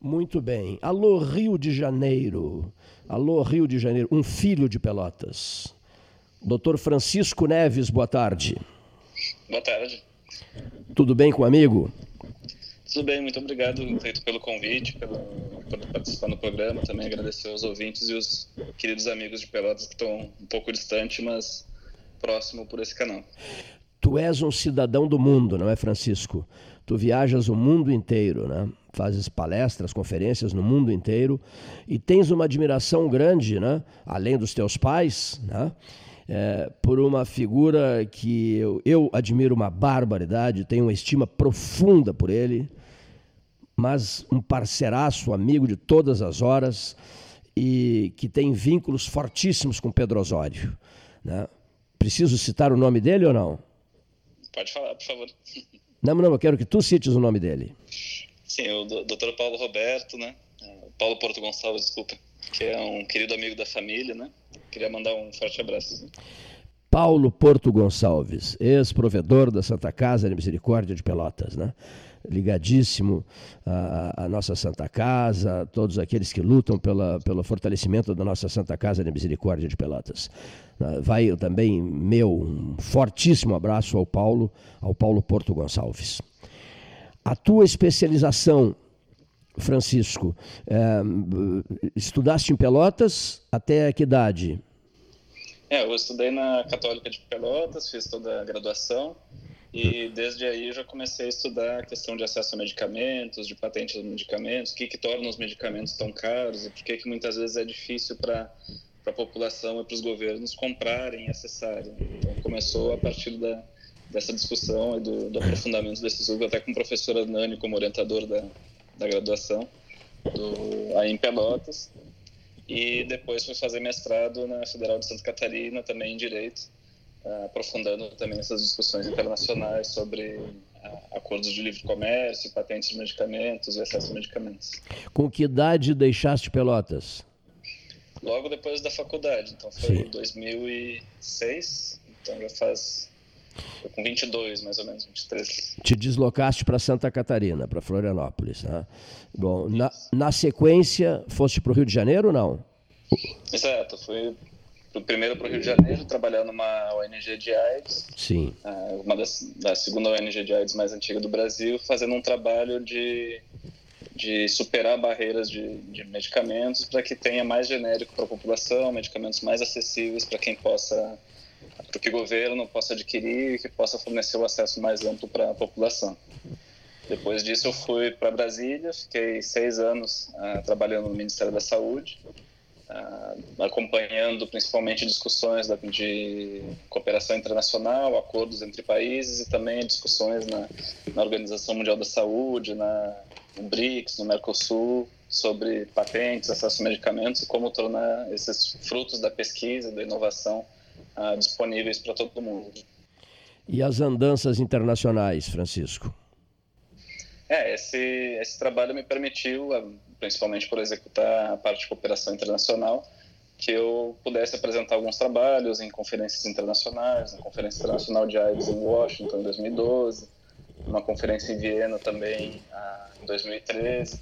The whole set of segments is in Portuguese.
Muito bem. Alô, Rio de Janeiro. Alô, Rio de Janeiro. Um filho de Pelotas. Doutor Francisco Neves, boa tarde. Boa tarde. Tudo bem com o amigo? Tudo bem, muito obrigado pelo convite, pelo, por participar no programa. Também agradecer aos ouvintes e os queridos amigos de Pelotas que estão um pouco distante, mas próximo por esse canal. Tu és um cidadão do mundo, não é, Francisco? Tu viajas o mundo inteiro, né? Fazes palestras, conferências no mundo inteiro e tens uma admiração grande, né? Além dos teus pais, né? É, por uma figura que eu, eu admiro uma barbaridade, tenho uma estima profunda por ele, mas um parceiraço, amigo de todas as horas e que tem vínculos fortíssimos com Pedro Osório. Né? Preciso citar o nome dele ou não? Pode falar, por favor. Não, não, eu quero que tu cites o nome dele. Sim, o doutor Paulo Roberto, né? Paulo Porto Gonçalves, desculpa, que é um querido amigo da família, né? Queria mandar um forte abraço. Paulo Porto Gonçalves, ex-provedor da Santa Casa de Misericórdia de Pelotas, né? Ligadíssimo à, à, nossa Santa Casa, a todos aqueles que lutam pela, pelo fortalecimento da nossa Santa Casa de Misericórdia de Pelotas. Ah, vai também meu um fortíssimo abraço ao Paulo, ao Paulo Porto Gonçalves. A tua especialização, Francisco, é, estudaste em Pelotas até que idade? É, eu estudei na Católica de Pelotas, fiz toda a graduação e desde aí já comecei a estudar a questão de acesso a medicamentos, de patentes de medicamentos, o que, que torna os medicamentos tão caros e por que, que muitas vezes é difícil para a população e para os governos comprarem e acessarem. Então começou a partir da, dessa discussão e do, do aprofundamento desse estudo, até com o professor Nani como orientador da, da graduação, do, aí em Pelotas. E depois fui fazer mestrado na Federal de Santa Catarina, também em Direito aprofundando também essas discussões internacionais sobre uh, acordos de livre comércio, patentes de medicamentos e acesso a medicamentos. Com que idade deixaste Pelotas? Logo depois da faculdade, então foi Sim. em 2006, então já faz foi com 22, mais ou menos, 23. Te deslocaste para Santa Catarina, para Florianópolis. Né? Bom, na, na sequência, foste para o Rio de Janeiro ou não? Exato, fui primeiro para o Rio de Janeiro, trabalhar numa ONG de AIDS. Sim. Uh, uma das, da segunda ONG de AIDS mais antiga do Brasil, fazendo um trabalho de, de superar barreiras de, de medicamentos para que tenha mais genérico para a população, medicamentos mais acessíveis para quem possa, para que o governo possa adquirir e que possa fornecer o acesso mais amplo para a população. Depois disso, eu fui para Brasília, fiquei seis anos uh, trabalhando no Ministério da Saúde uh, acompanhando principalmente discussões da, de cooperação internacional, acordos entre países e também discussões na, na Organização Mundial da Saúde, na, no BRICS, no Mercosul, sobre patentes, acesso a medicamentos e como tornar esses frutos da pesquisa, da inovação uh, disponíveis para todo mundo. E as andanças internacionais, Francisco? Esse, esse trabalho me permitiu principalmente por executar a parte de cooperação internacional, que eu pudesse apresentar alguns trabalhos em conferências internacionais, na Conferência Internacional de AIDS em Washington em 2012, uma conferência em Viena também ah, em 2013,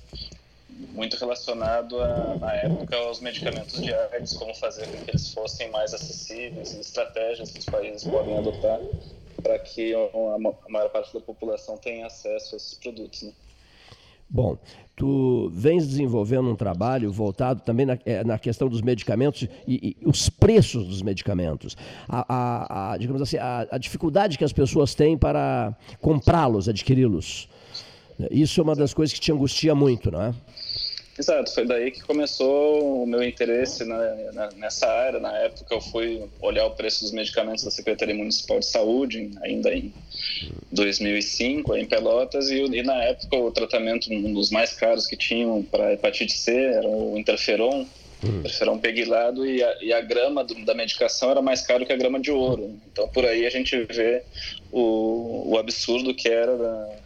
muito relacionado a, na época aos medicamentos de AIDS, como fazer com que eles fossem mais acessíveis, estratégias que os países podem adotar para que a maior parte da população tenha acesso a esses produtos. Né? Bom, tu vens desenvolvendo um trabalho voltado também na, é, na questão dos medicamentos e, e, os preços dos medicamentos. A, a, a digamos assim, a, a, dificuldade que as pessoas têm para comprá-los, adquiri-los. Isso é uma das coisas que te angustia muito, não é? Exato, foi daí que começou o meu interesse na, na, nessa área. Na época eu fui olhar o preço dos medicamentos da Secretaria Municipal de Saúde, ainda em 2005, em Pelotas, e, e na época o tratamento, um dos mais caros que tinham para hepatite C era o interferon, uhum. interferon peguilado, e a, e a grama do, da medicação era mais caro que a grama de ouro. Então por aí a gente vê o, o absurdo que era da,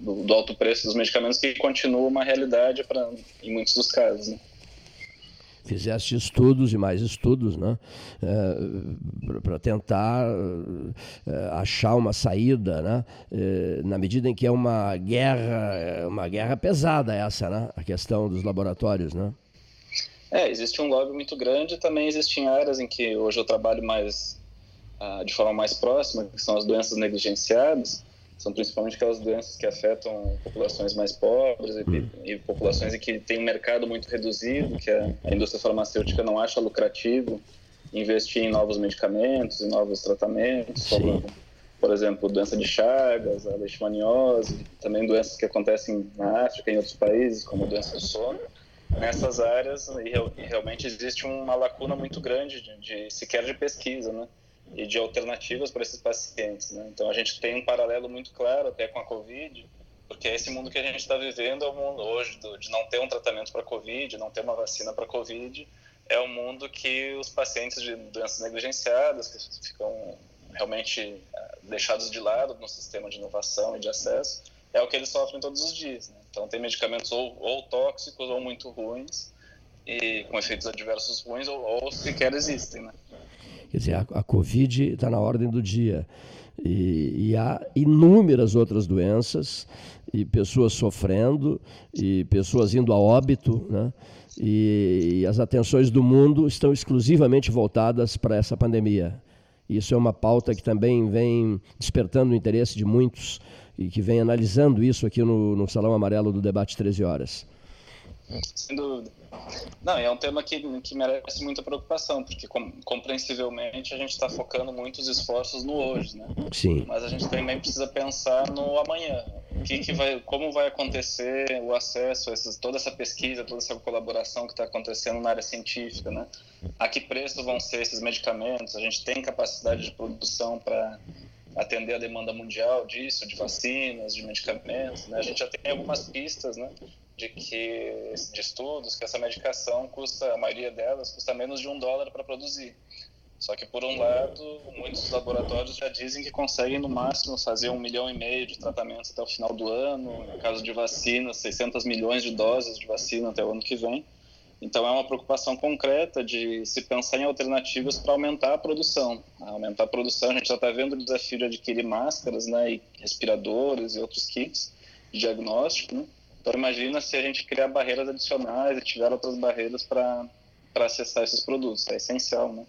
do, do, alto preço dos medicamentos, que continua uma realidade pra, em muitos dos casos. Né? Fizeste estudos e mais estudos, né? É, para tentar é, achar uma saída, né? É, na medida em que é uma guerra, uma guerra pesada essa, né? A questão dos laboratórios, né? É, existe um lobby muito grande. Também existem áreas em que hoje eu trabalho mais ah, de forma mais próxima, que são as doenças negligenciadas são principalmente aquelas doenças que afetam populações mais pobres e, hum. e populações em que tem um mercado muito reduzido, que a, a, indústria farmacêutica não acha lucrativo investir em novos medicamentos, em novos tratamentos, como, por exemplo, doença de Chagas, a leishmaniose, também doenças que acontecem na África e em outros países, como doença do sono. Nessas áreas, e, e realmente existe uma lacuna muito grande de, de sequer de pesquisa, né? E de alternativas para esses pacientes. Né? Então a gente tem um paralelo muito claro até com a Covid, porque esse mundo que a gente está vivendo é o mundo hoje do, de não ter um tratamento para Covid, não ter uma vacina para Covid, é o um mundo que os pacientes de doenças negligenciadas, que ficam realmente eh, deixados de lado no sistema de inovação e de acesso, é o que eles sofrem todos os dias. Né? Então tem medicamentos ou, ou, tóxicos ou muito ruins, e com efeitos adversos ruins, ou, ou sequer existem. Né? Quer dizer, a, a Covid está na ordem do dia. E, e, há inúmeras outras doenças, e pessoas sofrendo, e pessoas indo a óbito, né? e, e as atenções do mundo estão exclusivamente voltadas para essa pandemia. Isso é uma pauta que também vem despertando o interesse de muitos e que vem analisando isso aqui no, no Salão Amarelo do Debate 13 Horas. Sem dúvida. Não, é um tema que, que merece muita preocupação, porque com, compreensivelmente a gente está focando muitos esforços no hoje, né? Sim. Mas a gente também precisa pensar no amanhã. Que, que vai, como vai acontecer o acesso a esses, toda essa pesquisa, toda essa colaboração que está acontecendo na área científica, né? A que preço vão ser esses medicamentos? A gente tem capacidade de produção para atender a demanda mundial disso, de vacinas, de medicamentos, né? A gente já tem algumas pistas, né? De que de estudos que essa medicação custa a maioria delas custa menos de um dólar para produzir. Só que por um lado muitos laboratórios já dizem que conseguem no máximo fazer um milhão e meio de tratamentos até o final do ano no caso de vacinas 600 milhões de doses de vacina até o ano que vem. Então é uma preocupação concreta de se pensar em alternativas para aumentar a produção. Aumentar a produção a gente já está vendo o desafio de adquirir máscaras né e respiradores e outros kits de diagnóstico né? Então imagina se a gente criar barreiras adicionais e tiver outras barreiras para acessar esses produtos. É essencial, né?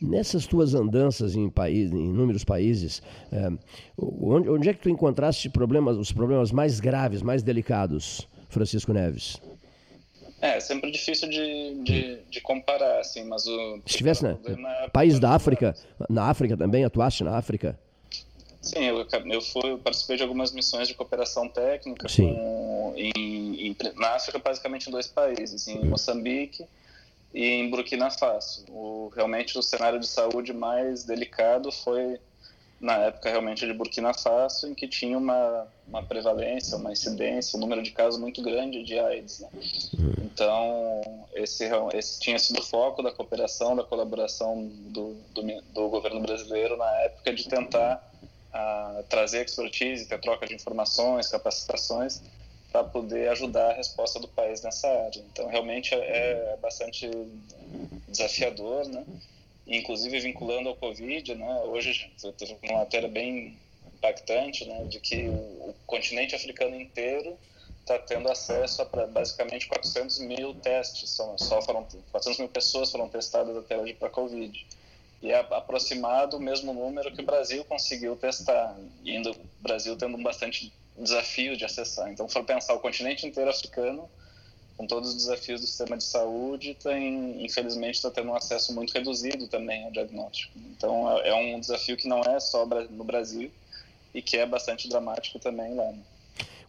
Nessas tuas andanças em, país, em inúmeros países, é, onde, onde, é que tu encontraste problemas, os problemas mais graves, mais delicados, Francisco Neves? É, é sempre difícil de, de, de comparar, assim, mas o... Estivesse, né? País da África, na África também, atuaste na África? Sim, eu, eu, fui, eu participei de algumas missões de cooperação técnica com, em, em, na África, basicamente em dois países, em Moçambique e em Burkina Faso. O, realmente o cenário de saúde mais delicado foi na época realmente de Burkina Faso, em que tinha uma, uma prevalência, uma incidência, um número de casos muito grande de AIDS. Né? Então, esse, esse tinha sido o foco da cooperação, da colaboração do, do, do governo brasileiro na época de tentar a trazer expertise, ter troca de informações, capacitações para poder ajudar a resposta do país nessa área. Então, realmente é, é bastante desafiador, né? Inclusive vinculando ao Covid, né? Hoje teve uma matéria bem impactante, né? De que o, continente africano inteiro está tendo acesso a basicamente 400 mil testes. Só foram 400 mil pessoas foram testadas até hoje para Covid e é aproximado o mesmo número que o Brasil conseguiu testar, indo o Brasil tendo bastante desafio de acessar. Então, for pensar o continente inteiro africano, com todos os desafios do sistema de saúde, tem, infelizmente está tendo um acesso muito reduzido também ao diagnóstico. Então, é, é um desafio que não é só no Brasil e que é bastante dramático também lá. Né?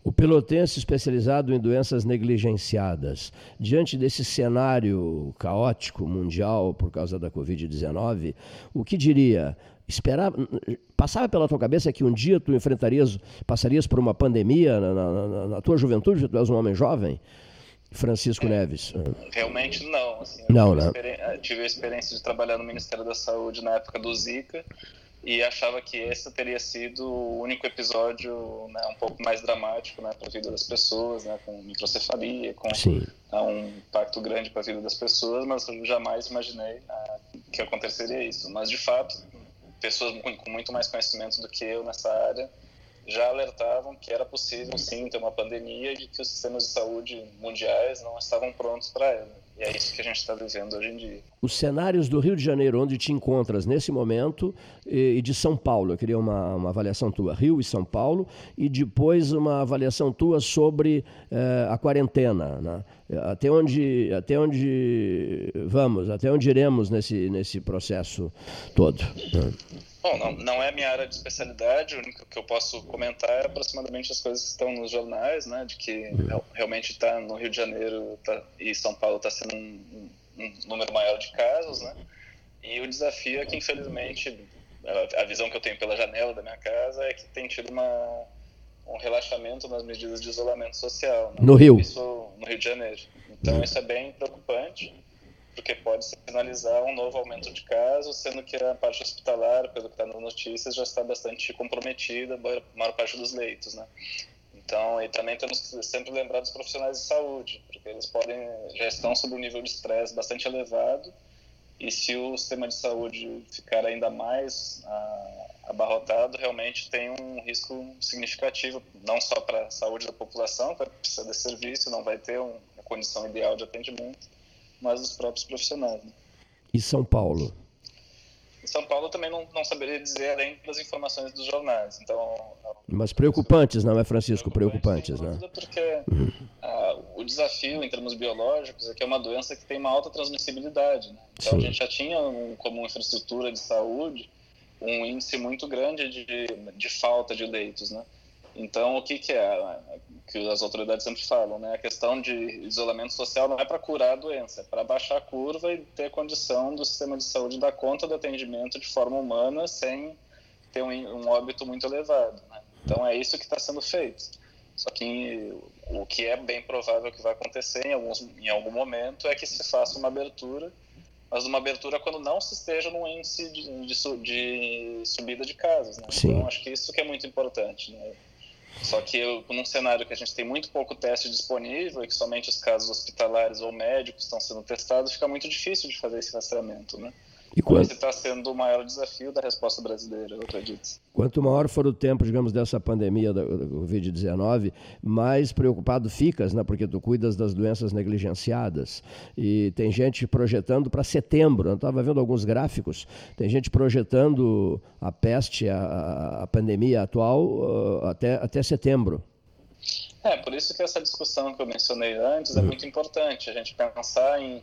O pelotense especializado em doenças negligenciadas, diante desse cenário caótico mundial por causa da Covid-19, o que diria? Esperava, passava pela tua cabeça que um dia tu enfrentarias, passarias por uma pandemia na, na, na tua juventude, tu és um homem jovem? Francisco é, Neves. Realmente não. Assim, não, né? tive a experiência de trabalhar no Ministério da Saúde na época do Zika e achava que esse teria sido o único episódio né, um pouco mais dramático né, para a vida das pessoas, né, com microcefalia, com né, um impacto grande para a vida das pessoas, mas eu jamais imaginei ah, que aconteceria isso. Mas, de fato, pessoas com muito mais conhecimento do que eu nessa área já alertavam que era possível, sim, ter uma pandemia e que os sistemas de saúde mundiais não estavam prontos para ela. E é isso que a gente está vivendo hoje em dia. Os cenários do Rio de Janeiro, onde te encontras nesse momento, e de São Paulo, eu queria uma, uma avaliação tua, Rio e São Paulo, e depois uma avaliação tua sobre eh, a quarentena. Né? Até, onde, até onde vamos, até onde iremos nesse, nesse processo todo. Né? Bom, não, não é a minha área de especialidade, o único que eu posso comentar é aproximadamente as coisas que estão nos jornais, né, de que uhum. realmente está no Rio de Janeiro tá, e São Paulo está sendo um, um, número maior de casos, né, e o desafio é que, infelizmente, a, a visão que eu tenho pela janela da minha casa é que tem tido uma, um relaxamento nas medidas de isolamento social. Né, no Rio? Isso, no Rio de Janeiro. Então, uhum. isso é bem preocupante porque pode sinalizar um novo aumento de casos, sendo que a parte hospitalar, pelo que está nas notícias, já está bastante comprometida, a maior parte dos leitos, né? Então, e também temos que sempre lembrar dos profissionais de saúde, porque eles podem já estão sob um nível de estresse bastante elevado, e se o sistema de saúde ficar ainda mais ah, abarrotado, realmente tem um risco significativo, não só para a saúde da população, que precisa desse serviço, não vai ter uma condição ideal de atendimento, mas dos próprios profissionais. Né? E São Paulo? Em São Paulo também não, não saberia dizer além das informações dos jornais. Então, mas preocupantes, não é, Francisco? Preocupantes, né? Porque uhum. uh, o desafio em termos biológicos é que é uma doença que tem uma alta transmissibilidade. Né? Então, Sim. a gente já tinha um, como infraestrutura de saúde um índice muito grande de, de falta de leitos, né? Então, o que, que é que as autoridades sempre falam, né? A questão de isolamento social não é para curar a doença, é para baixar a curva e ter condição do sistema de saúde dar conta do atendimento de forma humana sem ter um, um óbito muito elevado. Né? Então, é isso que está sendo feito. Só que o que é bem provável que vai acontecer em, alguns, em algum momento é que se faça uma abertura, mas uma abertura quando não se esteja num índice de, de, de subida de casos. Né? Então, acho que isso que é muito importante. Né? Só que num cenário que a gente tem muito pouco teste disponível e que somente os casos hospitalares ou médicos estão sendo testados, fica muito difícil de fazer esse rastreamento, né? E quanto... Esse está sendo o maior desafio da resposta brasileira, eu acredito. Quanto maior for o tempo, digamos, dessa pandemia da Covid-19, mais preocupado ficas, né? porque tu cuidas das doenças negligenciadas. E tem gente projetando para setembro. Eu estava vendo alguns gráficos. Tem gente projetando a peste, a, a pandemia atual, uh, até, até setembro. É, por isso que essa discussão que eu mencionei antes é uhum. muito importante. A gente pensar em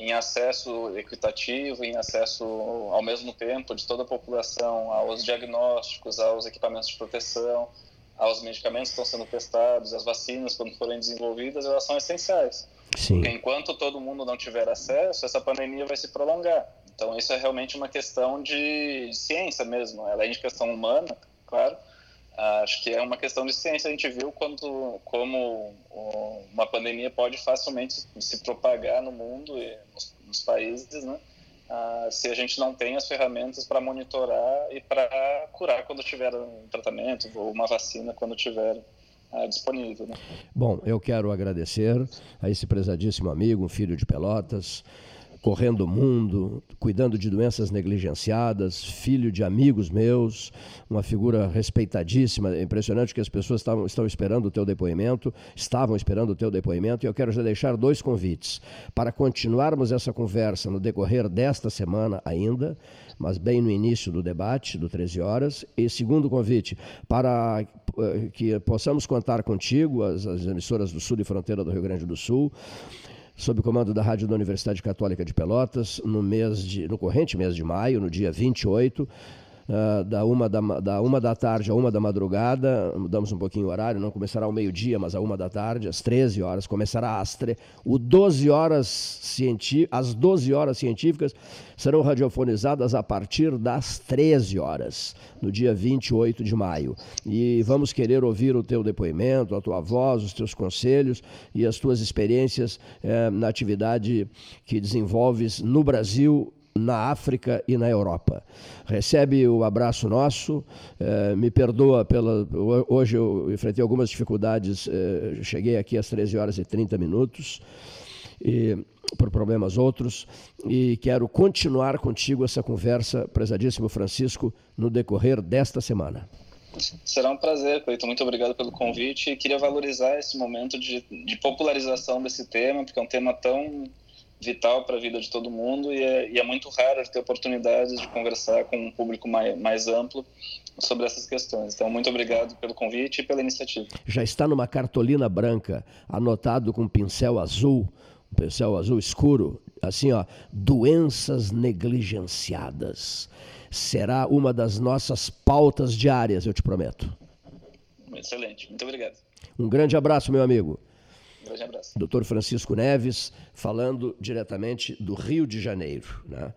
em acesso equitativo, em acesso ao mesmo tempo de toda a população aos diagnósticos, aos equipamentos de proteção, aos medicamentos que estão sendo testados, as vacinas quando forem desenvolvidas, elas são essenciais. Sim. Porque enquanto todo mundo não tiver acesso, essa pandemia vai se prolongar. Então isso é realmente uma questão de ciência mesmo, além de questão humana, claro, Acho que é uma questão de ciência. A gente viu quando, como uma pandemia pode facilmente se propagar no mundo e nos, nos países, né? Ah, se a gente não tem as ferramentas para monitorar e para curar quando tiver um tratamento ou uma vacina quando tiver ah, disponível. Né? Bom, eu quero agradecer a esse prezadíssimo amigo, um filho de Pelotas, correndo o mundo, cuidando de doenças negligenciadas, filho de amigos meus, uma figura respeitadíssima. É impressionante que as pessoas estavam, estão esperando o teu depoimento, estavam esperando o teu depoimento, e eu quero já deixar dois convites para continuarmos essa conversa no decorrer desta semana ainda, mas bem no início do debate, do 13 horas. E segundo convite, para eh, que possamos contar contigo, as, as emissoras do Sul e Fronteira do Rio Grande do Sul, sob o comando da Rádio da Universidade Católica de Pelotas, no mês de, no corrente mês de maio, no dia 28, uh, da, uma da, da uma da tarde a uma da madrugada, mudamos um pouquinho o horário, não começará ao meio-dia, mas a uma da tarde, às 13 horas, começará às tre... o 12 horas cienti... as 12 horas científicas serão radiofonizadas a partir das 13 horas, no dia 28 de maio. E vamos querer ouvir o teu depoimento, a tua voz, os teus conselhos e as tuas experiências eh, na atividade que desenvolves no Brasil na África e na Europa. Recebe o abraço nosso, eh, me perdoa pela. Hoje eu enfrentei algumas dificuldades, eh, cheguei aqui às 13 horas e 30 minutos. E, por problemas outros, e quero continuar contigo essa conversa, prezadíssimo Francisco, no decorrer desta semana. Será um prazer, Cleiton. Muito obrigado pelo convite. E queria valorizar esse momento de, de popularização desse tema, porque é um tema tão vital para a vida de todo mundo e é, e é, muito raro ter oportunidades de conversar com um público mais, mais amplo sobre essas questões. Então, muito obrigado pelo convite e pela iniciativa. Já está numa cartolina branca, anotado com pincel azul, um pincel azul escuro, assim, ó, doenças negligenciadas será uma das nossas pautas diárias, eu te prometo. Excelente, muito obrigado. Um grande abraço, meu amigo. Grande abraço. Doutor Francisco Neves, falando diretamente do Rio de Janeiro. Né?